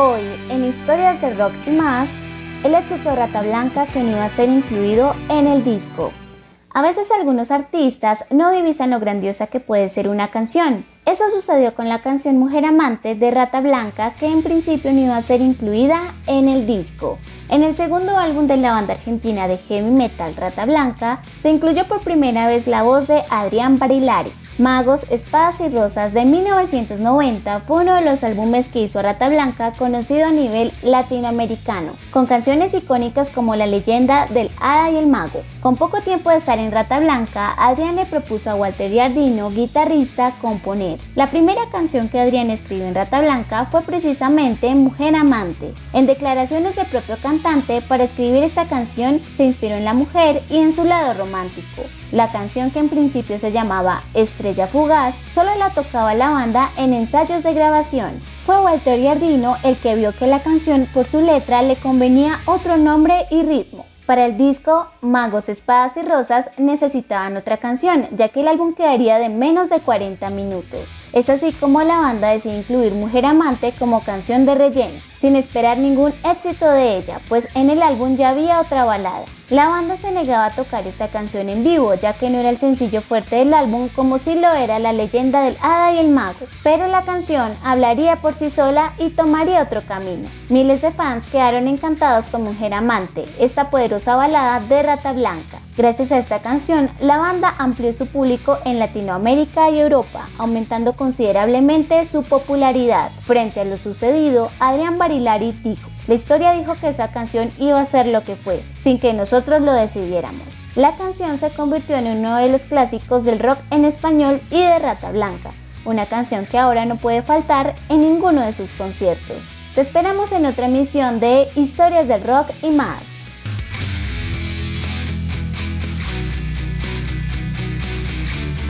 Hoy, en Historias del Rock y más, el éxito de Rata Blanca que no iba a ser incluido en el disco. A veces algunos artistas no divisan lo grandiosa que puede ser una canción. Eso sucedió con la canción Mujer Amante de Rata Blanca que en principio no iba a ser incluida en el disco. En el segundo álbum de la banda argentina de heavy metal Rata Blanca se incluyó por primera vez la voz de Adrián Barilari. Magos, Espadas y Rosas de 1990 fue uno de los álbumes que hizo Rata Blanca conocido a nivel latinoamericano, con canciones icónicas como La leyenda del Hada y el Mago. Con poco tiempo de estar en Rata Blanca, Adrián le propuso a Walter Giardino, guitarrista, componer. La primera canción que Adrián escribió en Rata Blanca fue precisamente Mujer Amante. En declaraciones del propio cantante, para escribir esta canción se inspiró en la mujer y en su lado romántico. La canción que en principio se llamaba Estrella Fugaz solo la tocaba la banda en ensayos de grabación. Fue Walter Giardino el que vio que la canción por su letra le convenía otro nombre y ritmo. Para el disco Magos, Espadas y Rosas necesitaban otra canción, ya que el álbum quedaría de menos de 40 minutos. Es así como la banda decidió incluir Mujer Amante como canción de relleno, sin esperar ningún éxito de ella, pues en el álbum ya había otra balada. La banda se negaba a tocar esta canción en vivo, ya que no era el sencillo fuerte del álbum como si lo era la leyenda del Hada y el Mago, pero la canción hablaría por sí sola y tomaría otro camino. Miles de fans quedaron encantados con Mujer Amante, esta poderosa balada de Rata Blanca. Gracias a esta canción, la banda amplió su público en Latinoamérica y Europa, aumentando considerablemente su popularidad. Frente a lo sucedido, Adrián Barilari dijo, la historia dijo que esa canción iba a ser lo que fue, sin que nosotros lo decidiéramos. La canción se convirtió en uno de los clásicos del rock en español y de Rata Blanca, una canción que ahora no puede faltar en ninguno de sus conciertos. Te esperamos en otra emisión de Historias del Rock y más.